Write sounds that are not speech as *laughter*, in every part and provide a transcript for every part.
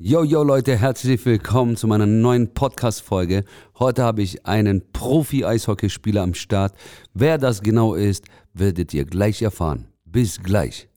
Yo, yo Leute, herzlich willkommen zu meiner neuen Podcast-Folge. Heute habe ich einen Profi-Eishockeyspieler am Start. Wer das genau ist, werdet ihr gleich erfahren. Bis gleich.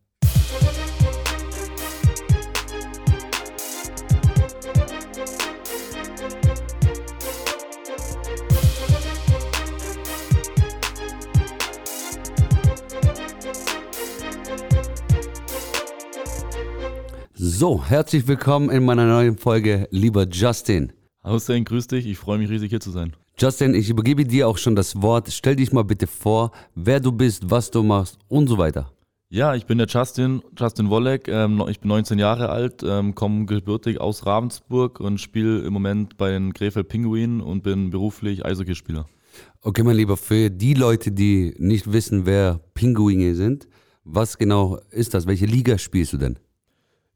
So, herzlich willkommen in meiner neuen Folge, lieber Justin. Hussein, grüß dich. Ich freue mich riesig hier zu sein. Justin, ich übergebe dir auch schon das Wort. Stell dich mal bitte vor, wer du bist, was du machst und so weiter. Ja, ich bin der Justin, Justin Wolleck. Ähm, ich bin 19 Jahre alt, ähm, komme gebürtig aus Ravensburg und spiele im Moment bei den Krefeld Pinguinen und bin beruflich Eishockeyspieler. Okay, mein Lieber, für die Leute, die nicht wissen, wer Pinguine sind, was genau ist das? Welche Liga spielst du denn?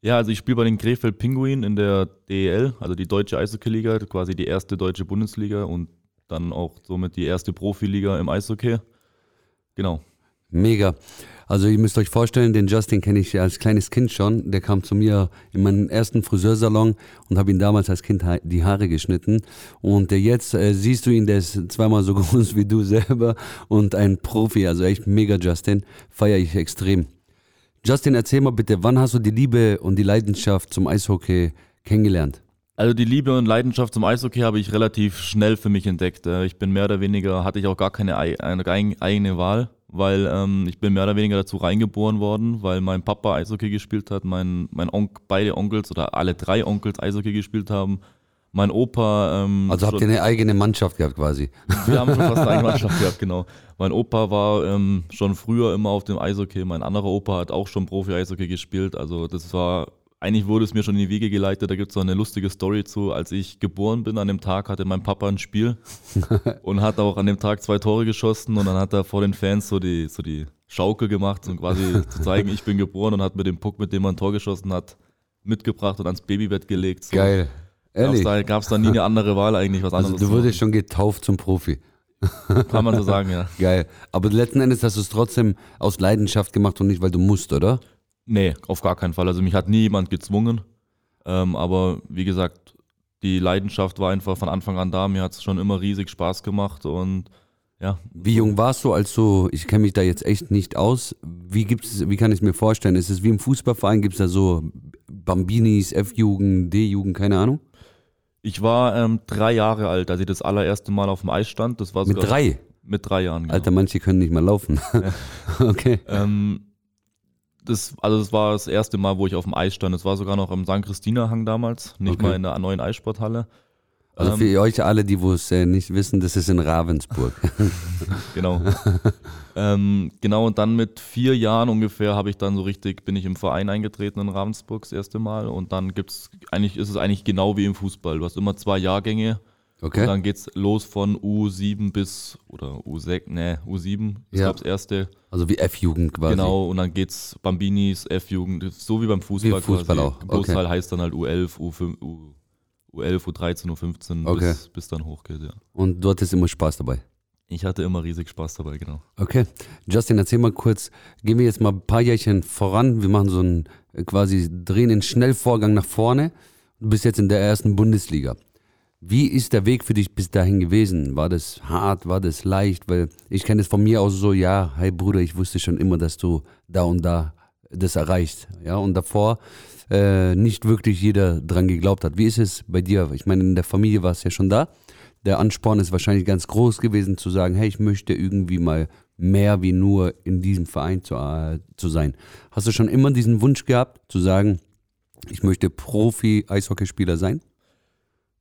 Ja, also ich spiele bei den Krefeld Pinguinen in der DEL, also die deutsche Eishockey-Liga, quasi die erste deutsche Bundesliga und dann auch somit die erste Profiliga im Eishockey. Genau. Mega. Also ihr müsst euch vorstellen, den Justin kenne ich als kleines Kind schon. Der kam zu mir in meinen ersten Friseursalon und habe ihn damals als Kind die Haare geschnitten. Und jetzt äh, siehst du ihn, der ist zweimal so *laughs* groß wie du selber und ein Profi, also echt mega Justin. Feiere ich extrem. Justin, erzähl mal bitte, wann hast du die Liebe und die Leidenschaft zum Eishockey kennengelernt? Also die Liebe und Leidenschaft zum Eishockey habe ich relativ schnell für mich entdeckt. Äh, ich bin mehr oder weniger, hatte ich auch gar keine eigene Wahl, weil ähm, ich bin mehr oder weniger dazu reingeboren worden, weil mein Papa Eishockey gespielt hat, mein, mein Onk, beide Onkels oder alle drei Onkels Eishockey gespielt haben mein Opa. Ähm, also habt ihr eine eigene Mannschaft gehabt quasi? *laughs* Wir haben schon fast eine eigene *laughs* Mannschaft gehabt, genau. Mein Opa war ähm, schon früher immer auf dem Eishockey. Mein anderer Opa hat auch schon Profi-Eishockey gespielt. Also das war, eigentlich wurde es mir schon in die Wiege geleitet. Da gibt es so eine lustige Story zu. Als ich geboren bin, an dem Tag hatte mein Papa ein Spiel *laughs* und hat auch an dem Tag zwei Tore geschossen und dann hat er vor den Fans so die, so die Schaukel gemacht, um quasi zu zeigen, ich bin geboren und hat mir den Puck, mit dem er ein Tor geschossen hat, mitgebracht und ans Babybett gelegt. So. Geil. Ehrlich? Gab es da, da nie eine andere Wahl eigentlich, was anderes Also du wurdest schon getauft zum Profi. *laughs* Kann man so sagen, ja. Geil. Aber letzten Endes hast du es trotzdem aus Leidenschaft gemacht und nicht, weil du musst, oder? Nee, auf gar keinen Fall. Also mich hat nie jemand gezwungen. Ähm, aber wie gesagt, die Leidenschaft war einfach von Anfang an da. Mir hat es schon immer riesig Spaß gemacht und ja. Wie jung warst du, als du, ich kenne mich da jetzt echt nicht aus, wie gibt's, wie kann ich es mir vorstellen? Ist es wie im Fußballverein, gibt es da so Bambinis, F-Jugend, D-Jugend, keine Ahnung? Ich war ähm, drei Jahre alt, als ich das allererste Mal auf dem Eis stand. Das war mit drei? Mit drei Jahren, genau. Alter, manche können nicht mal laufen. *laughs* Okay. Ähm, das, also das war das erste Mal, wo ich auf dem Eis stand. Das war sogar noch im St. Christina-Hang damals, nicht okay. mal in der neuen Eissporthalle. Also für ähm, euch alle, die es äh, nicht wissen, das ist in Ravensburg. *laughs* genau. ähm, genau, und dann mit vier Jahren ungefähr habe ich dann so richtig, bin ich im Verein eingetreten in Ravensburg das erste Mal. Und dann gibt's, eigentlich ist es eigentlich genau wie im Fußball. Du hast immer zwei Jahrgänge. Okay. Und dann geht's los von U7 bis, oder U6, ne, U7 ist ja. das erste. Also wie F-Jugend quasi. Genau, und dann geht's Bambinis, F-Jugend, so wie beim Fußball. Wie Fußball quasi. auch. Okay. Großteil heißt dann halt U11, U5, U U11, U13, U15 okay. bis, bis dann hochgeht, ja. Und du hattest immer Spaß dabei? Ich hatte immer riesig Spaß dabei, genau. Okay. Justin, erzähl mal kurz, gehen wir jetzt mal ein paar Jährchen voran. Wir machen so einen quasi drehen den Schnellvorgang nach vorne. Du bist jetzt in der ersten Bundesliga. Wie ist der Weg für dich bis dahin gewesen? War das hart? War das leicht? Weil ich kenne es von mir aus so, ja, hey Bruder, ich wusste schon immer, dass du da und da das erreichst. Ja, und davor äh, nicht wirklich jeder dran geglaubt hat. Wie ist es bei dir? Ich meine, in der Familie war es ja schon da. Der Ansporn ist wahrscheinlich ganz groß gewesen zu sagen, hey, ich möchte irgendwie mal mehr wie nur in diesem Verein zu, äh, zu sein. Hast du schon immer diesen Wunsch gehabt, zu sagen, ich möchte Profi-Eishockeyspieler sein?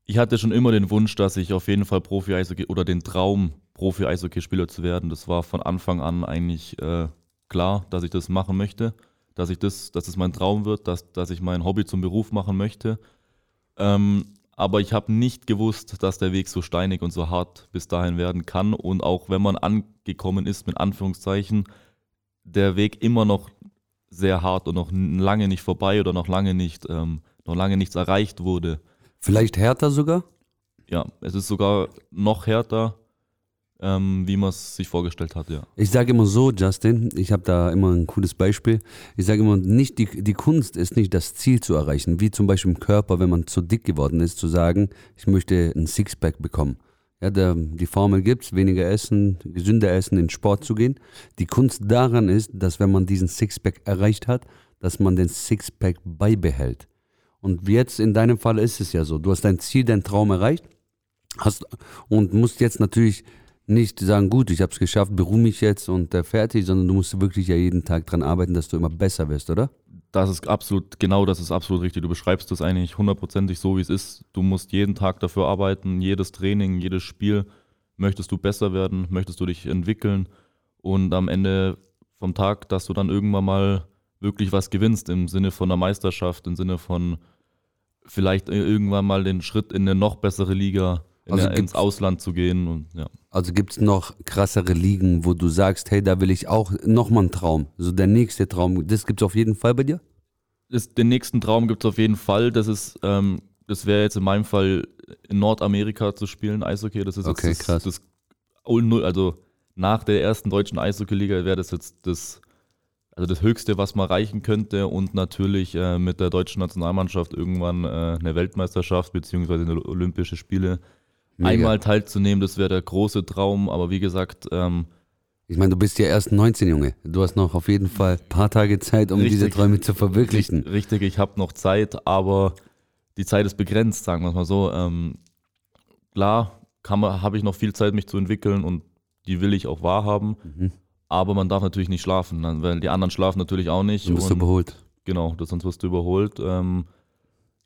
Ich hatte schon immer den Wunsch, dass ich auf jeden Fall Profi-Eishockey oder den Traum, Profi-Eishockeyspieler zu werden. Das war von Anfang an eigentlich äh, klar, dass ich das machen möchte dass ich das, dass es mein Traum wird, dass, dass ich mein Hobby zum Beruf machen möchte. Ähm, aber ich habe nicht gewusst, dass der Weg so steinig und so hart bis dahin werden kann. Und auch wenn man angekommen ist, mit Anführungszeichen, der Weg immer noch sehr hart und noch lange nicht vorbei oder noch lange nicht, ähm, noch lange nichts erreicht wurde. Vielleicht härter sogar? Ja, es ist sogar noch härter. Ähm, wie man es sich vorgestellt hat, ja. Ich sage immer so, Justin, ich habe da immer ein cooles Beispiel. Ich sage immer, nicht die, die Kunst ist nicht das Ziel zu erreichen, wie zum Beispiel im Körper, wenn man zu dick geworden ist, zu sagen, ich möchte ein Sixpack bekommen. Ja, der, die Formel gibt es, weniger essen, gesünder essen, in Sport zu gehen. Die Kunst daran ist, dass wenn man diesen Sixpack erreicht hat, dass man den Sixpack beibehält. Und jetzt in deinem Fall ist es ja so, du hast dein Ziel, deinen Traum erreicht hast und musst jetzt natürlich nicht sagen, gut, ich habe es geschafft, beruhe mich jetzt und äh, fertig, sondern du musst wirklich ja jeden Tag dran arbeiten, dass du immer besser wirst, oder? Das ist absolut, genau das ist absolut richtig. Du beschreibst das eigentlich hundertprozentig so, wie es ist. Du musst jeden Tag dafür arbeiten, jedes Training, jedes Spiel. Möchtest du besser werden, möchtest du dich entwickeln und am Ende vom Tag, dass du dann irgendwann mal wirklich was gewinnst im Sinne von einer Meisterschaft, im Sinne von vielleicht irgendwann mal den Schritt in eine noch bessere Liga, Also der, ins Ausland zu gehen und ja. Also gibt es noch krassere Ligen, wo du sagst, hey, da will ich auch nochmal einen Traum. So der nächste Traum, das gibt es auf jeden Fall bei dir? ist, den nächsten Traum gibt es auf jeden Fall. Das ist, ähm, das wäre jetzt in meinem Fall in Nordamerika zu spielen, Eishockey. Das ist Okay, jetzt das, das also nach der ersten deutschen Eishockey-Liga wäre das jetzt das, also das Höchste, was man erreichen könnte und natürlich äh, mit der deutschen Nationalmannschaft irgendwann äh, eine Weltmeisterschaft beziehungsweise eine Olympische Spiele Mega. einmal teilzunehmen. Das wäre der große Traum. Aber wie gesagt, ähm, Ich meine, du bist ja erst 19, Junge. Du hast noch auf jeden Fall ein paar Tage Zeit, um Richtig. diese Träume zu verwirklichen. Richtig, ich habe noch Zeit, aber die Zeit ist begrenzt, sagen wir es mal so. Ähm, klar habe ich noch viel Zeit, mich zu entwickeln und die will ich auch wahrhaben. Mhm. Aber man darf natürlich nicht schlafen, dann- weil die anderen schlafen natürlich auch nicht. Du bist du überholt. Genau, sonst wirst du überholt. Ähm,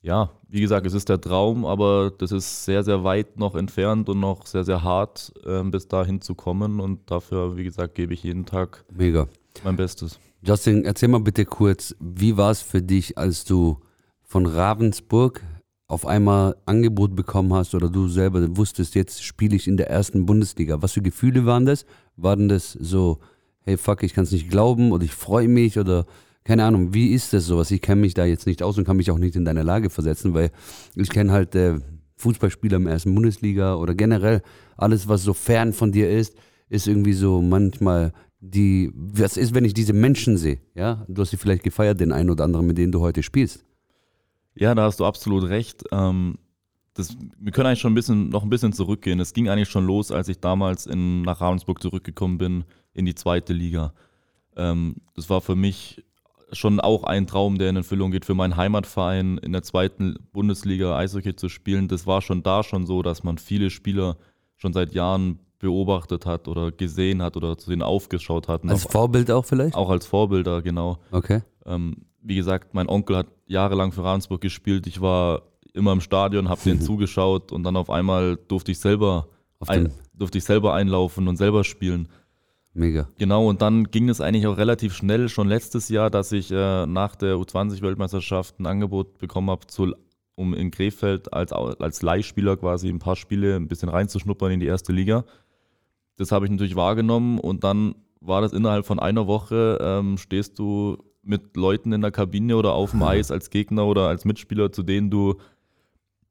ja, wie gesagt, es ist der Traum, aber das ist sehr, sehr weit noch entfernt und noch sehr, sehr hart, ähm, bis dahin zu kommen. Und dafür, wie gesagt, gebe ich jeden Tag Mega. mein Bestes. Justin, erzähl mal bitte kurz, wie war es für dich, als du von Ravensburg auf einmal Angebot bekommen hast oder du selber wusstest, jetzt spiele ich in der ersten Bundesliga. Was für Gefühle waren das? Waren das so, hey fuck, ich kann es nicht glauben oder ich freue mich oder keine Ahnung, wie ist das sowas? Ich kenne mich da jetzt nicht aus und kann mich auch nicht in deine Lage versetzen, weil ich kenne halt äh, Fußballspieler im ersten Bundesliga oder generell alles, was so fern von dir ist, ist irgendwie so manchmal die, was ist, wenn ich diese Menschen sehe? Ja, du hast sie vielleicht gefeiert, den einen oder anderen, mit denen du heute spielst. Ja, da hast du absolut recht. Ähm, das, wir können eigentlich schon ein bisschen, noch ein bisschen zurückgehen. Es ging eigentlich schon los, als ich damals in, nach Ravensburg zurückgekommen bin in die zweite Liga. Ähm, das war für mich schon auch ein Traum, der in Erfüllung geht, für meinen Heimatverein in der zweiten Bundesliga Eishockey zu spielen. Das war schon da schon so, dass man viele Spieler schon seit Jahren beobachtet hat oder gesehen hat oder zu denen aufgeschaut hat. Und Als auch, Vorbild auch vielleicht? auch als Vorbilder, genau. Okay. Ähm, wie gesagt, mein Onkel hat jahrelang für Ravensburg gespielt. Ich war immer im Stadion, habe denen *laughs* zugeschaut und dann auf einmal durfte ich selber ein, durfte ich selber einlaufen und selber spielen. Mega. Genau, und dann ging es eigentlich auch relativ schnell, schon letztes Jahr, dass ich äh, nach der U20-Weltmeisterschaft ein Angebot bekommen habe, um in Krefeld als, als Leihspieler quasi ein paar Spiele ein bisschen reinzuschnuppern in die erste Liga. Das habe ich natürlich wahrgenommen und dann war das innerhalb von einer Woche, ähm, stehst du mit Leuten in der Kabine oder auf dem *laughs* Eis als Gegner oder als Mitspieler, zu denen du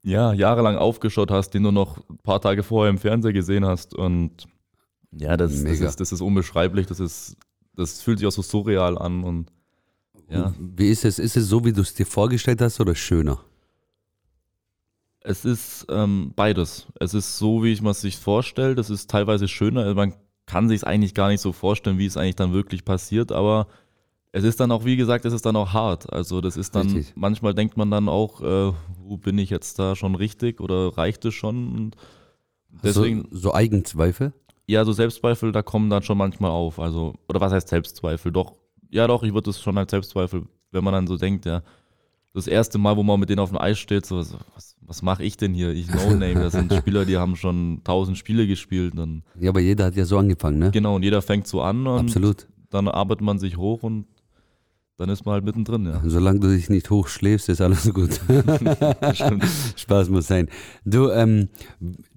ja, jahrelang aufgeschaut hast, den du noch ein paar Tage vorher im Fernseher gesehen hast. Und ja, das, das, ist, das ist unbeschreiblich, das, ist, das fühlt sich auch so surreal an. Und ja, Wie ist es? Ist es so, wie du es dir vorgestellt hast oder schöner? es ist ähm, beides. Es ist so, wie ich man es sich vorstellt. Es ist teilweise schöner. Also Man kann sich es eigentlich gar nicht so vorstellen, wie es eigentlich dann wirklich passiert, aber es ist dann auch, wie gesagt, es ist dann auch hart. Also das ist dann, Richtig. manchmal denkt man dann auch, äh, wo bin ich jetzt da schon richtig oder reicht es schon? Und deswegen, so, so Eigenzweifel? Ja, so Selbstzweifel, da kommen dann schon manchmal auf. Also, oder was heißt Selbstzweifel? Doch, ja doch, ich würde es schon als Selbstzweifel, wenn man dann so denkt, ja, das erste Mal, wo man mit denen auf dem Eis steht, so, so was, was mache ich denn hier? Ich No-Name, das sind Spieler, die haben schon tausend Spiele gespielt. Dann, Ja, aber jeder hat ja so angefangen, ne? genau, und jeder fängt so an und Absolut. dann arbeitet man sich hoch und dann ist man halt mittendrin, ja. Solange du dich nicht hochschläfst, ist alles gut. *laughs* Spaß muss sein. Du, ähm,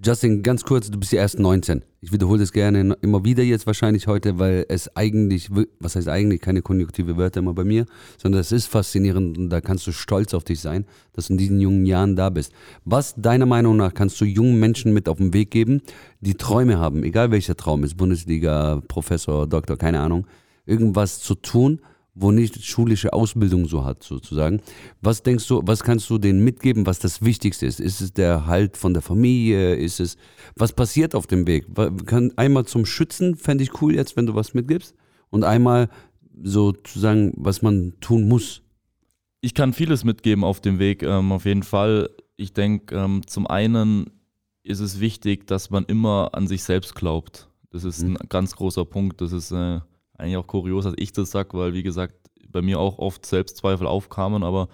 Justin, ganz kurz, du bist ja erst 19. Ich wiederhole das gerne immer wieder jetzt wahrscheinlich heute, weil es eigentlich, was heißt eigentlich, keine konjunktive Wörter immer bei mir, sondern es ist faszinierend und da kannst du stolz auf dich sein, dass du in diesen jungen Jahren da bist. Was deiner Meinung nach kannst du jungen Menschen mit auf den Weg geben, die Träume haben, egal welcher Traum ist, Bundesliga, Professor, Doktor, keine Ahnung, irgendwas zu tun, wo nicht schulische Ausbildung so hat, sozusagen. Was denkst du, was kannst du denen mitgeben, was das Wichtigste ist? Ist es der Halt von der Familie? Ist es, was passiert auf dem Weg? Einmal zum Schützen, fände ich cool jetzt, wenn du was mitgibst. Und einmal sozusagen, was man tun muss. Ich kann vieles mitgeben auf dem Weg, ähm, auf jeden Fall. Ich denke, ähm, zum einen ist es wichtig, dass man immer an sich selbst glaubt. Das ist mhm. ein ganz großer Punkt. Das ist äh, eigentlich auch kurios, dass ich das sage, weil wie gesagt, bei mir auch oft Selbstzweifel aufkamen, aber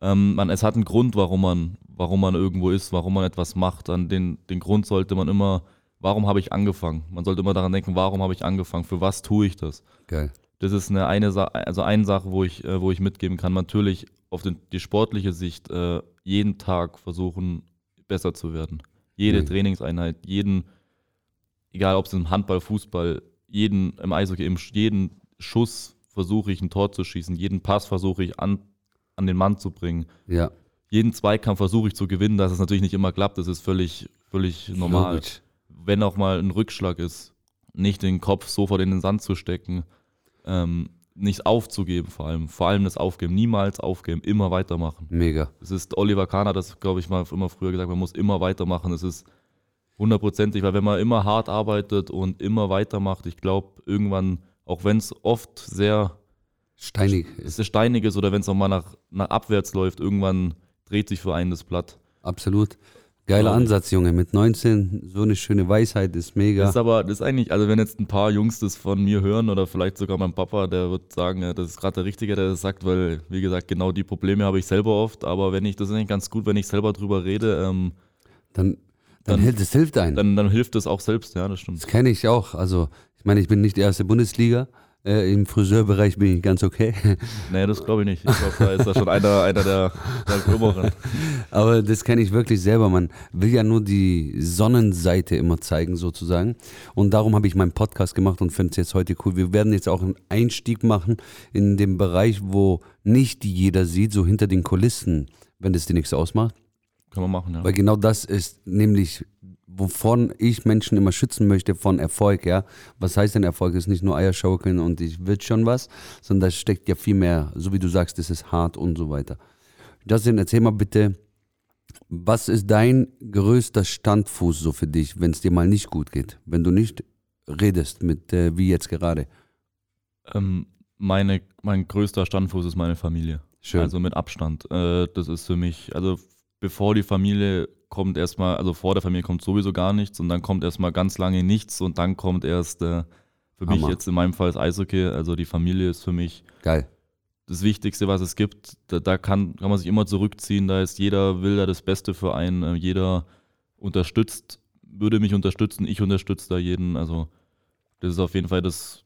ähm, man, es hat einen Grund, warum man, warum man irgendwo ist, warum man etwas macht. An den, den Grund sollte man immer, warum habe ich angefangen? Man sollte immer daran denken, warum habe ich angefangen? Für was tue ich das? Geil. Das ist eine, eine Sache, also eine Sache, wo ich, äh, wo ich mitgeben kann. Natürlich auf den, die sportliche Sicht äh, jeden Tag versuchen, besser zu werden. Jede mhm. Trainingseinheit, jeden, egal ob es im Handball, Fußball, jeden im Eishockey, im, jeden Schuss versuche ich ein Tor zu schießen, jeden Pass versuche ich an, an den Mann zu bringen. Ja. Jeden Zweikampf versuche ich zu gewinnen, dass es natürlich nicht immer klappt, das ist völlig, völlig normal. Logisch. Wenn auch mal ein Rückschlag ist, nicht den Kopf sofort in den Sand zu stecken, ähm, nicht aufzugeben vor allem, vor allem das Aufgeben, niemals aufgeben, immer weitermachen. Mega. Es ist Oliver Kahn hat das, glaube ich, mal immer früher gesagt, man muss immer weitermachen. Es ist hundertprozentig, weil wenn man immer hart arbeitet und immer weitermacht, ich glaube, irgendwann, auch wenn es oft sehr steinig ist, steinig ist oder wenn es auch mal nach, nach abwärts läuft, irgendwann dreht sich für einen das Blatt. Absolut. Geiler Ansatz, Junge. Mit 19 so eine schöne Weisheit ist mega. Das ist aber, das ist eigentlich, also wenn jetzt ein paar Jungs das von mir hören oder vielleicht sogar mein Papa, der wird sagen, das ist gerade der Richtige, der das sagt, weil, wie gesagt, genau die Probleme habe ich selber oft. Aber wenn ich, das ist eigentlich ganz gut, wenn ich selber drüber rede. Ähm, dann dann, dann hilft es hilft einem. Dann, dann hilft es auch selbst, ja, das stimmt. Das kenne ich auch. Also, ich meine, ich bin nicht die erste Bundesliga. Äh, Im Friseurbereich bin ich ganz okay. *laughs* Nee, das glaube ich nicht. Ich glaube, da ist da schon einer, einer der, der Gröberen. *laughs* Aber das kenne ich wirklich selber. Man will ja nur die Sonnenseite immer zeigen, sozusagen. Und darum habe ich meinen Podcast gemacht und finde es jetzt heute cool. Wir werden jetzt auch einen Einstieg machen in den Bereich, wo nicht jeder sieht, so hinter den Kulissen, wenn das dir nichts ausmacht. Kann man machen, ja. Weil genau das ist nämlich, wovon ich Menschen immer schützen möchte, von Erfolg, ja. Was heißt denn Erfolg? Ist nicht nur Eierschaukeln und ich will schon was, sondern da steckt ja viel mehr, so wie du sagst, das ist hart und so weiter. Justin, erzähl mal bitte, was ist dein größter Standfuß so für dich, wenn es dir mal nicht gut geht? Wenn du nicht redest mit, äh, wie jetzt gerade? Ähm, meine, mein größter Standfuß ist meine Familie. Schön. Also mit Abstand. Äh, das ist für mich, also bevor die Familie kommt erstmal, also vor der Familie kommt sowieso gar nichts und dann kommt erstmal ganz lange nichts und dann kommt erst äh, für Hammer. mich jetzt in meinem Fall das Eishockey. Also die Familie ist für mich geil. Das Wichtigste, was es gibt, da, da kann, kann man sich immer zurückziehen. Da ist jeder will da das Beste für einen, äh, jeder unterstützt, würde mich unterstützen, ich unterstütze da jeden. Also das ist auf jeden Fall das,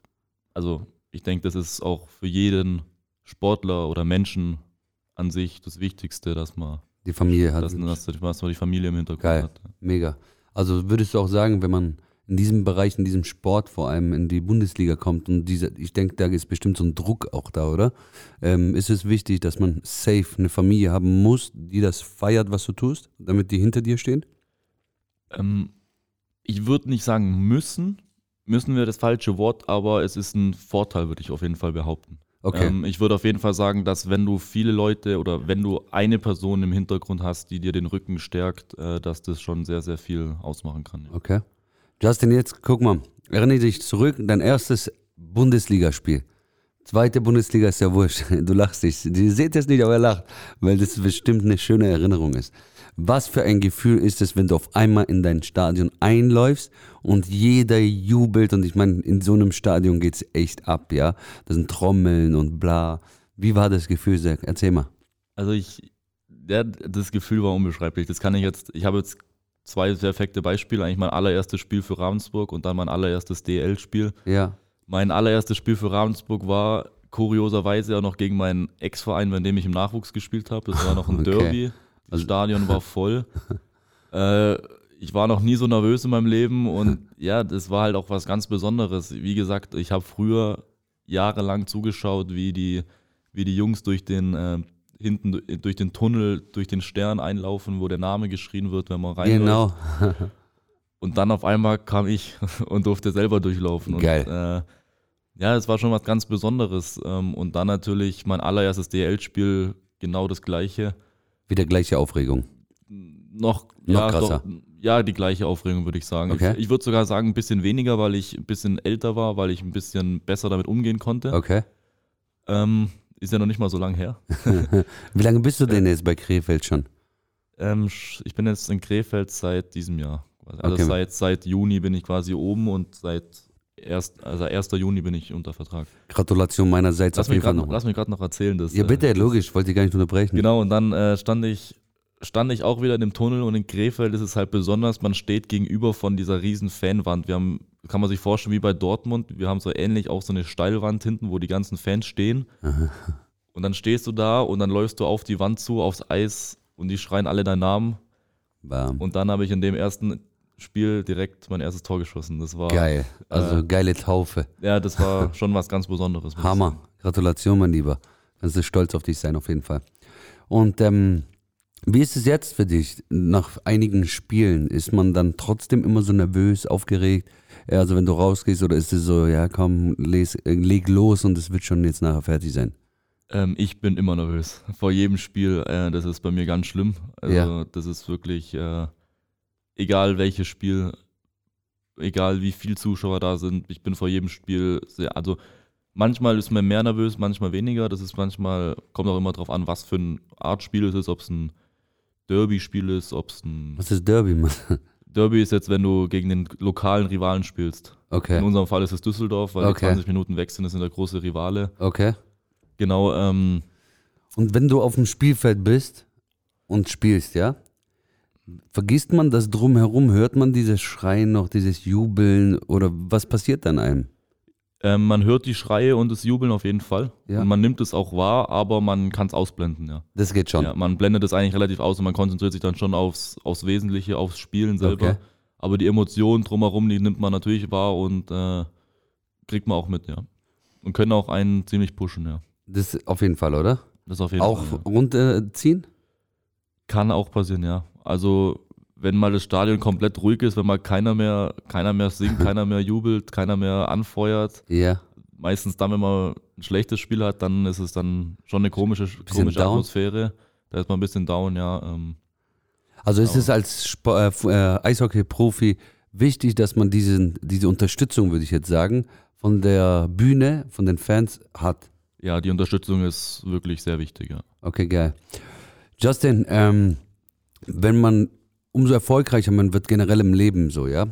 also ich denke, das ist auch für jeden Sportler oder Menschen an sich das Wichtigste, dass man die Familie hat. Das, das, was die Familie im Hintergrund Geil. hat. Mega. Also würdest du auch sagen, wenn man in diesem Bereich, in diesem Sport vor allem in die Bundesliga kommt und diese, ich denke, da ist bestimmt so ein Druck auch da, oder? Ähm, ist es wichtig, dass man safe eine Familie haben muss, die das feiert, was du tust, damit die hinter dir stehen? Ähm, ich würde nicht sagen müssen, müssen wir das falsche Wort, aber es ist ein Vorteil, würde ich auf jeden Fall behaupten. Okay. Ähm, ich würde auf jeden Fall sagen, dass wenn du viele Leute oder wenn du eine Person im Hintergrund hast, die dir den Rücken stärkt, äh, dass das schon sehr, sehr viel ausmachen kann. Okay. Justin, jetzt guck mal, erinnere dich zurück, dein erstes Bundesligaspiel. Zweite Bundesliga ist ja wurscht. *laughs* Du lachst dich. Ihr seht es nicht, aber er lacht, weil das bestimmt eine schöne Erinnerung ist. Was für ein Gefühl ist es, wenn du auf einmal in dein Stadion einläufst und jeder jubelt und ich meine, in so einem Stadion geht es echt ab, ja. Da sind Trommeln und bla. Wie war das Gefühl, Zach? Erzähl mal. Also ich, ja, das Gefühl war unbeschreiblich. Das kann ich jetzt, ich habe jetzt zwei perfekte Beispiele. Eigentlich mein allererstes Spiel für Ravensburg und dann mein allererstes DL-Spiel. Ja. Mein allererstes Spiel für Ravensburg war kurioserweise auch noch gegen meinen Ex-Verein, bei dem ich im Nachwuchs gespielt habe. Das war noch ein Okay. Derby. Das Stadion war *laughs* voll. äh, ich war noch nie so nervös in meinem Leben und *laughs* ja, das war halt auch was ganz Besonderes. Wie gesagt, ich habe früher jahrelang zugeschaut, wie die, wie die Jungs durch den äh, hinten du- durch den Tunnel, durch den Stern einlaufen, wo der Name geschrien wird, wenn man reinläuft. Genau. *laughs* Und dann auf einmal kam ich *laughs* und durfte selber durchlaufen. Geil. Und, äh, ja, es war schon was ganz Besonderes. Ähm, und dann natürlich mein allererstes DL-Spiel, genau das gleiche. Wieder gleiche Aufregung. Noch, Noch ja, krasser. Doch, ja, die gleiche Aufregung, würde ich sagen. Okay. Ich, ich würde sogar sagen, ein bisschen weniger, weil ich ein bisschen älter war, weil ich ein bisschen besser damit umgehen konnte. Okay. Ähm, ist ja noch nicht mal so lange her. *laughs* Wie lange bist du denn jetzt bei Krefeld schon? Ähm, ich bin jetzt in Krefeld seit diesem Jahr. Also Okay. seit, seit Juni bin ich quasi oben und seit erst, also 1. Juni bin ich unter Vertrag. Gratulation meinerseits Lass auf mich jeden Fall gerade noch. lass mich grad noch erzählen. Das, Ja, äh, bitte, logisch, wollte ich gar nicht unterbrechen. Genau, und dann äh, stand, ich, stand ich auch wieder in dem Tunnel und in Krefeld ist es halt besonders, man steht gegenüber von dieser riesen Fanwand. Wir haben, kann man sich vorstellen, wie bei Dortmund, wir haben so ähnlich auch so eine Steilwand hinten, wo die ganzen Fans stehen. Und dann stehst du da und dann läufst du auf die Wand zu, aufs Eis und die schreien alle deinen Namen. Bam. Und dann habe ich in dem ersten Spiel direkt mein erstes Tor geschossen. Das war, Geil. Also Äh, geile Taufe. ja, das war *laughs* schon was ganz Besonderes. Hammer. Gratulation, mein Lieber. Kannst du stolz auf dich sein, auf jeden Fall. Und ähm, wie ist es jetzt für dich nach einigen Spielen? Ist man dann trotzdem immer so nervös, aufgeregt? Also wenn du rausgehst oder ist es so, ja komm, les, leg los und es wird schon jetzt nachher fertig sein? Ähm, ich bin immer nervös. Vor jedem Spiel, äh, das ist bei mir ganz schlimm. Also Ja. das ist wirklich, äh, egal welches Spiel, egal wie viel Zuschauer da sind, ich bin vor jedem Spiel sehr, also manchmal ist man mehr nervös, manchmal weniger. Das ist manchmal, kommt auch immer drauf an, was für ein Art Spiel es ist, ob es ein Derby-Spiel ist, ob es ein Was ist Derby, Mann? Derby ist jetzt, wenn du gegen den lokalen Rivalen spielst. In Okay, unserem Fall ist es Düsseldorf, weil Okay. die 20 Minuten weg sind, das sind der große Rivale. okay. Genau, ähm, Und wenn du auf dem Spielfeld bist und spielst, ja, vergisst man das drumherum? Hört man dieses Schreien noch, dieses Jubeln oder was passiert dann einem? Ähm, man hört die Schreie und das Jubeln auf jeden Fall. Ja. Und man nimmt es auch wahr, aber man kann es ausblenden, ja. Das geht schon. ja. Man blendet es eigentlich relativ aus und man konzentriert sich dann schon aufs, aufs Wesentliche, aufs Spielen selber. Okay. Aber die Emotionen drumherum, die nimmt man natürlich wahr und äh, kriegt man auch mit, ja. Und können auch einen ziemlich pushen, ja. Das auf jeden Fall, oder? Das auf jeden Auch Fall. Ja. runterziehen? Kann auch passieren, ja. Also wenn mal das Stadion komplett ruhig ist, wenn mal keiner mehr, keiner mehr singt, *laughs* keiner mehr jubelt, keiner mehr anfeuert, Ja. meistens dann, wenn man ein schlechtes Spiel hat, dann ist es dann schon eine komische, komische down. Atmosphäre. Da ist man ein bisschen down, ja. Ähm, Also ist es als Sp äh, äh, Eishockey-Profi wichtig, dass man diesen, diese Unterstützung, würde ich jetzt sagen, von der Bühne, von den Fans hat. ja, die Unterstützung ist wirklich sehr wichtig, ja. Okay, geil. Justin, ähm, wenn man, umso erfolgreicher man wird generell im Leben so, ja,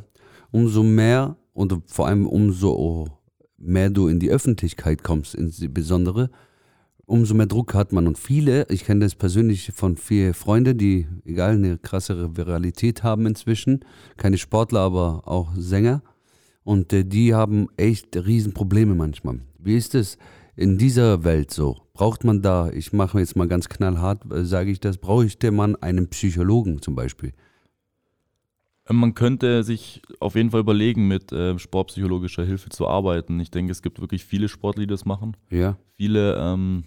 umso mehr und vor allem umso mehr du in die Öffentlichkeit kommst, insbesondere, umso mehr Druck hat man. Und viele, ich kenne das persönlich von vier Freunden, die, egal, eine krassere Viralität haben inzwischen, keine Sportler, aber auch Sänger. Und äh, die haben echt Riesenprobleme manchmal. Wie ist es in dieser Welt so? Braucht man da, ich mache jetzt mal ganz knallhart, äh, sage ich das, bräuchte man einen Psychologen zum Beispiel? Ähm, Man könnte sich auf jeden Fall überlegen, mit äh, sportpsychologischer Hilfe zu arbeiten. Ich denke, es gibt wirklich viele Sportler, die das machen. Ja, Viele, ähm,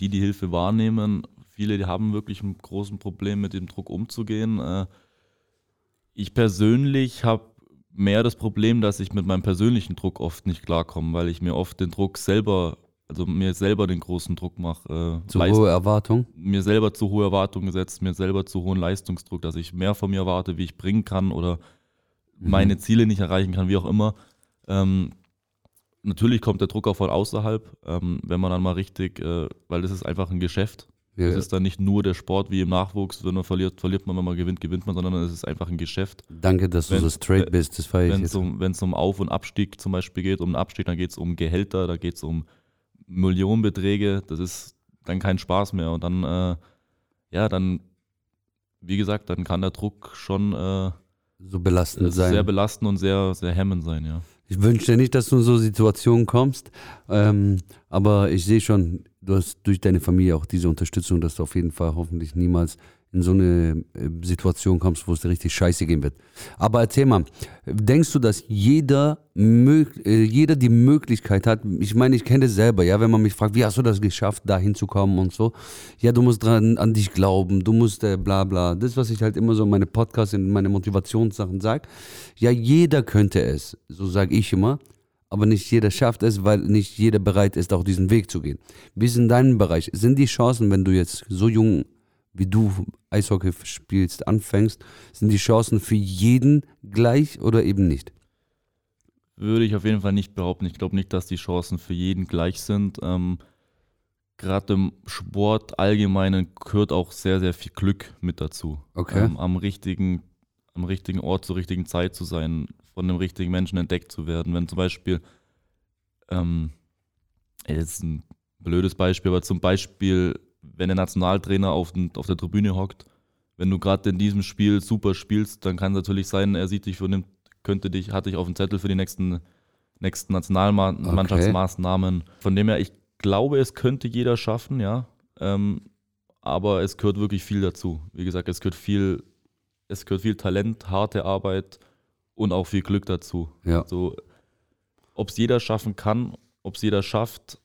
die die Hilfe wahrnehmen, viele die haben wirklich ein großes Problem, mit dem Druck umzugehen. Äh, ich persönlich habe mehr das Problem, dass ich mit meinem persönlichen Druck oft nicht klarkomme, weil ich mir oft den Druck selber, also mir selber den großen Druck mache. Äh, zu Leist- hohe Erwartung. mir selber zu hohe Erwartungen gesetzt, mir selber zu hohen Leistungsdruck, dass ich mehr von mir erwarte, wie ich bringen kann oder Mhm. meine Ziele nicht erreichen kann, wie auch immer. Ähm, natürlich kommt der Druck auch von außerhalb, ähm, wenn man dann mal richtig, äh, weil das ist einfach ein Geschäft. Ja, Es ist dann nicht nur der Sport wie im Nachwuchs, wenn man verliert, verliert man, wenn man gewinnt, gewinnt man, sondern es ist einfach ein Geschäft. danke, dass du wenn- so straight äh, bist, das feiere ich Wenn es um, um Auf- und Abstieg zum Beispiel geht, um einen Abstieg, dann geht es um Gehälter, da geht es um Millionenbeträge, das ist dann kein Spaß mehr. Und dann, äh, ja, dann, wie gesagt, dann kann der Druck schon äh, so belastend es sein. sehr belastend und sehr, sehr hemmend sein, ja. Ich wünsche dir nicht, dass du in so Situationen kommst, ähm, aber ich sehe schon, du hast durch deine Familie auch diese Unterstützung, dass du auf jeden Fall hoffentlich niemals in so eine äh, Situation kommst, wo es dir richtig scheiße gehen wird. Aber erzähl mal, denkst du, dass jeder, äh, jeder die Möglichkeit hat, ich meine, ich kenne das selber, ja, wenn man mich fragt, wie hast du das geschafft, da hinzukommen und so, ja, du musst dran an dich glauben, du musst äh, bla bla, das, was ich halt immer so in meine Podcasts, in meine Motivationssachen sage, ja, jeder könnte es, so sage ich immer, aber nicht jeder schafft es, weil nicht jeder bereit ist, auch diesen Weg zu gehen. Wie ist in deinem Bereich? Sind die Chancen, wenn du jetzt so jung wie du Eishockey spielst, anfängst, sind die Chancen für jeden gleich oder eben nicht? Würde ich auf jeden Fall nicht behaupten. Ich glaube nicht, dass die Chancen für jeden gleich sind. Ähm, Gerade im Sport allgemeinen gehört auch sehr, sehr viel Glück mit dazu. Okay. Ähm, am, richtigen, am richtigen Ort zur richtigen Zeit zu sein, von dem richtigen Menschen entdeckt zu werden. Wenn zum Beispiel, ähm, jetzt ein blödes Beispiel, aber zum Beispiel, wenn der Nationaltrainer auf, den, auf der Tribüne hockt, wenn du gerade in diesem Spiel super spielst, dann kann es natürlich sein, er sieht dich den, könnte dich, hat dich auf dem Zettel für die nächsten, nächsten Nationalmannschaftsmaßnahmen. Von dem her, ich glaube, es könnte jeder schaffen, ja. Ähm, aber es gehört wirklich viel dazu. Wie gesagt, es gehört viel, es gehört viel Talent, harte Arbeit und auch viel Glück dazu. Ja. So, ob es jeder schaffen kann, ob es jeder schafft,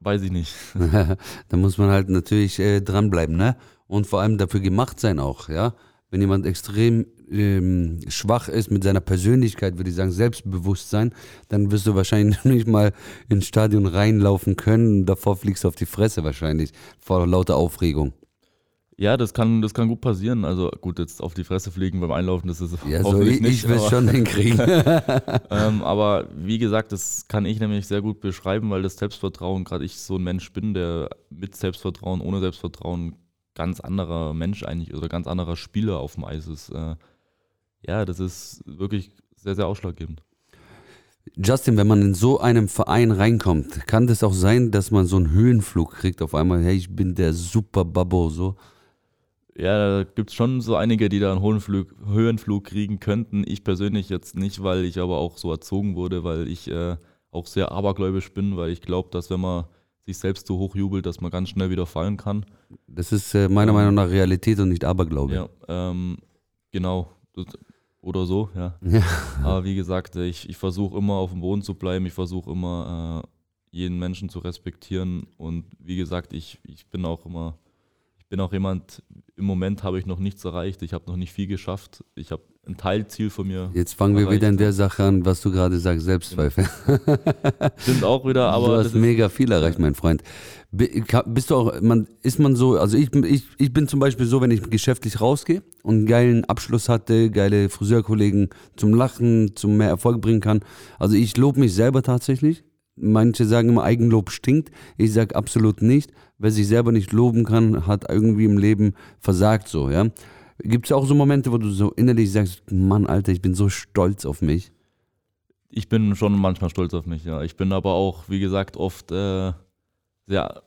weiß ich nicht. *laughs* *laughs* da muss man halt natürlich äh, dranbleiben, ne? Und vor allem dafür gemacht sein auch, ja? Wenn jemand extrem ähm, schwach ist mit seiner Persönlichkeit, würde ich sagen, Selbstbewusstsein, dann wirst du wahrscheinlich *laughs* nicht mal ins Stadion reinlaufen können. Davor fliegst du auf die Fresse wahrscheinlich, vor lauter Aufregung. Ja, das kann, das kann gut passieren. Also gut, jetzt auf die Fresse fliegen beim Einlaufen, das ist Ja, so ich, nicht. ich will aber- schon hinkriegen. *laughs* ähm, aber wie gesagt, das kann ich nämlich sehr gut beschreiben, weil das Selbstvertrauen, gerade ich so ein Mensch bin, der mit Selbstvertrauen, ohne Selbstvertrauen ganz anderer Mensch eigentlich oder ganz anderer Spieler auf dem Eis ist. Äh, ja, das ist wirklich sehr, sehr ausschlaggebend. Justin, wenn man in so einem Verein reinkommt, kann das auch sein, dass man so einen Höhenflug kriegt auf einmal, hey, ich bin der Super Babbo, so. Ja, da gibt es schon so einige, die da einen Höhenflug, Höhenflug kriegen könnten. Ich persönlich jetzt nicht, weil ich aber auch so erzogen wurde, weil ich äh, auch sehr abergläubisch bin, weil ich glaube, dass wenn man sich selbst so hoch jubelt, dass man ganz schnell wieder fallen kann. Das ist äh, meiner Meinung nach Realität und nicht Aberglaube. Ja, ähm, genau. Das- Oder so, ja. *laughs* Ja. Aber wie gesagt, ich, ich versuche immer auf dem Boden zu bleiben. Ich versuche immer äh, jeden Menschen zu respektieren. Und wie gesagt, ich, ich bin auch immer, bin auch jemand, im Moment habe ich noch nichts erreicht. Ich habe noch nicht viel geschafft. Ich habe ein Teilziel von mir. Jetzt fangen wir erreicht. wieder in der Sache an, was du gerade sagst, Selbstzweifel. Stimmt auch wieder, *laughs* aber du hast mega viel erreicht, mein Freund. Bist du auch, man, ist man so, also ich, ich, ich bin zum Beispiel so, wenn ich geschäftlich rausgehe und einen geilen Abschluss hatte, geile Friseurkollegen zum Lachen, zum mehr Erfolg bringen kann. Also ich lobe mich selber tatsächlich. Manche sagen immer, Eigenlob stinkt. Ich sage absolut nicht. Wer sich selber nicht loben kann, hat irgendwie im Leben versagt so, ja. Gibt es auch so Momente, wo du so innerlich sagst, Mann, Alter, ich bin so stolz auf mich. ich bin schon manchmal stolz auf mich, ja. Ich bin aber auch, wie gesagt, oft äh, sehr,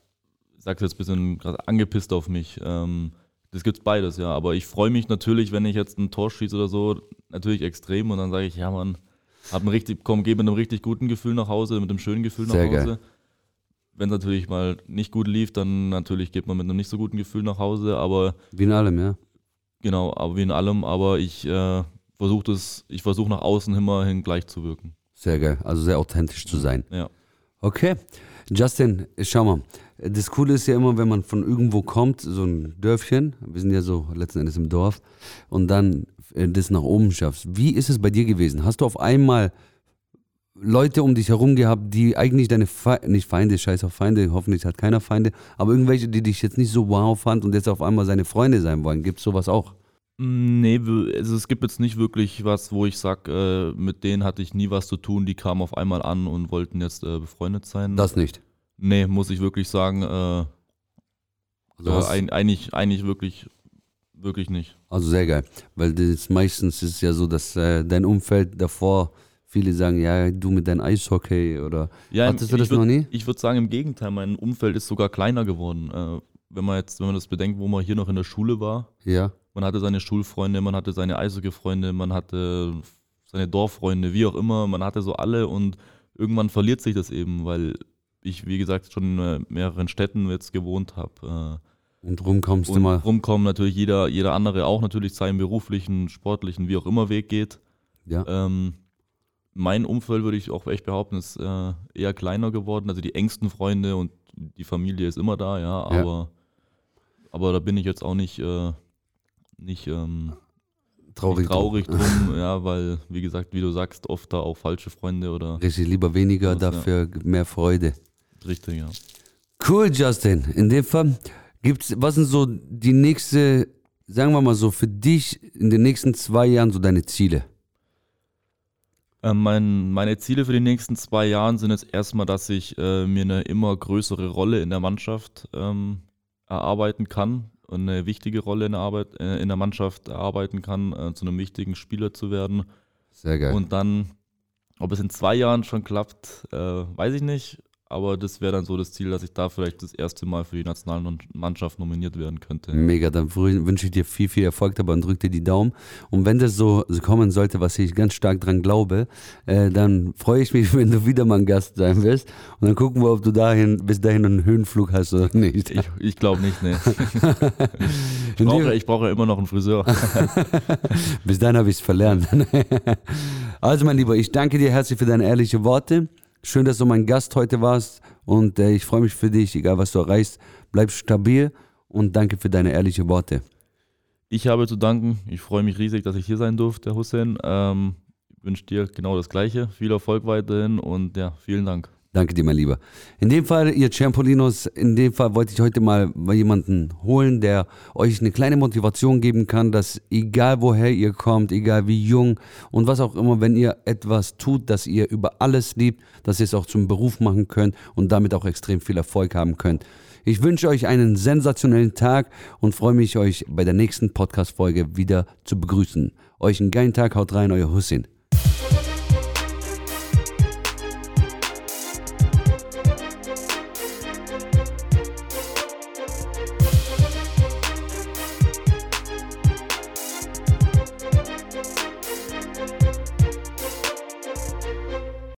ich sag's jetzt ein bisschen gerade angepisst auf mich. Ähm, das gibt's beides, ja. Aber ich freue mich natürlich, wenn ich jetzt ein Tor schieße oder so, natürlich extrem und dann sage ich, ja Mann, hab ein richtig, komm, geh mit einem richtig guten Gefühl nach Hause, mit einem schönen Gefühl nach Sehr Hause. geil. Wenn es natürlich mal nicht gut lief, dann natürlich geht man mit einem nicht so guten Gefühl nach Hause, aber Wie in allem, ja. genau, aber wie in allem, aber ich äh, versuche das, ich versuche nach außen immerhin gleich zu wirken. Sehr geil. Also sehr authentisch zu sein. Ja. Okay. Justin, schau mal. Das Coole ist ja immer, wenn man von irgendwo kommt, so ein Dörfchen, wir sind ja so letzten Endes im Dorf, und dann äh, das nach oben schaffst. Wie ist es bei dir gewesen? Hast du auf einmal Leute um dich herum gehabt, die eigentlich deine Fe nicht Feinde, scheiß auf Feinde, hoffentlich hat keiner Feinde, aber irgendwelche, die dich jetzt nicht so wow fand und jetzt auf einmal seine Freunde sein wollen? Gibt es sowas auch? Mm, Nee, also es gibt jetzt nicht wirklich was, wo ich sage, äh, mit denen hatte ich nie was zu tun, die kamen auf einmal an und wollten jetzt äh, befreundet sein. Das nicht. nee, muss ich wirklich sagen, äh, Also, hast- ein, eigentlich, eigentlich wirklich, wirklich nicht. Also sehr geil, weil das meistens ist ja so, dass äh, dein Umfeld davor viele sagen, ja, du mit deinem Eishockey oder Ja, hattest du ich das würd- noch nie? Ich würde sagen, im Gegenteil, mein Umfeld ist sogar kleiner geworden. Äh, wenn man jetzt, wenn man das bedenkt, wo man hier noch in der Schule war, Ja, man hatte seine Schulfreunde, man hatte seine Eishockey-Freunde, man hatte seine Dorffreunde, wie auch immer, man hatte so alle und irgendwann verliert sich das eben, weil ich, wie gesagt, schon in mehreren Städten jetzt gewohnt habe. Äh, und rumkommst und du mal. Rumkommen natürlich jeder, jeder andere auch natürlich seinen beruflichen, sportlichen, wie auch immer Weg geht. Ja. Ähm, mein Umfeld würde ich auch echt behaupten, ist äh, eher kleiner geworden. Also die engsten Freunde und die Familie ist immer da, ja, aber, ja. aber da bin ich jetzt auch nicht, äh, nicht ähm, traurig, traurig drum, drum *laughs* ja, weil, wie gesagt, wie du sagst, oft da auch falsche Freunde oder. Richtig, lieber weniger, was, dafür ja. mehr Freude. Richtig, ja. Cool, Justin. In dem Fall gibt's, was sind so die nächste, sagen wir mal so, für dich in den nächsten zwei Jahren so deine Ziele? Ähm, mein, meine Ziele für die nächsten zwei Jahre sind jetzt erstmal, dass ich äh, mir eine immer größere Rolle in der Mannschaft ähm, erarbeiten kann eine wichtige Rolle in der, Arbeit, äh, in der Mannschaft erarbeiten kann, äh, zu einem wichtigen Spieler zu werden. Sehr geil. Und dann, ob es in zwei Jahren schon klappt, äh, weiß ich nicht. Aber das wäre dann so das Ziel, dass ich da vielleicht das erste Mal für die Nationalmannschaft nominiert werden könnte. Mega, dann wünsche ich dir viel, viel Erfolg dabei und drücke dir die Daumen. Und wenn das so kommen sollte, was ich ganz stark dran glaube, äh, dann freue ich mich, *laughs* wenn du wieder mal ein Gast sein wirst. Und dann gucken wir, ob du dahin, bis dahin einen Höhenflug hast oder nicht. Ich, ich glaube nicht, ne. *laughs* ich, brauche, ich brauche immer noch einen Friseur. *laughs* bis dahin habe ich es verlernt. also, mein Lieber, ich danke dir herzlich für deine ehrlichen Worte. Schön, dass du mein Gast heute warst und äh, ich freue mich für dich, egal was du erreichst. Bleib stabil und danke für deine ehrlichen Worte. Ich habe zu danken. Ich freue mich riesig, dass ich hier sein durfte, Hussein. Ähm, wünsche dir genau das Gleiche. Viel Erfolg weiterhin und ja, vielen Dank. Danke dir, mein Lieber. In dem Fall, ihr Champolinos, in dem Fall wollte ich heute mal jemanden holen, der euch eine kleine Motivation geben kann, dass egal woher ihr kommt, egal wie jung und was auch immer, wenn ihr etwas tut, das ihr über alles liebt, dass ihr es auch zum Beruf machen könnt und damit auch extrem viel Erfolg haben könnt. Ich wünsche euch einen sensationellen Tag und freue mich, euch bei der nächsten Podcast-Folge wieder zu begrüßen. Euch einen geilen Tag, haut rein, euer Hussein.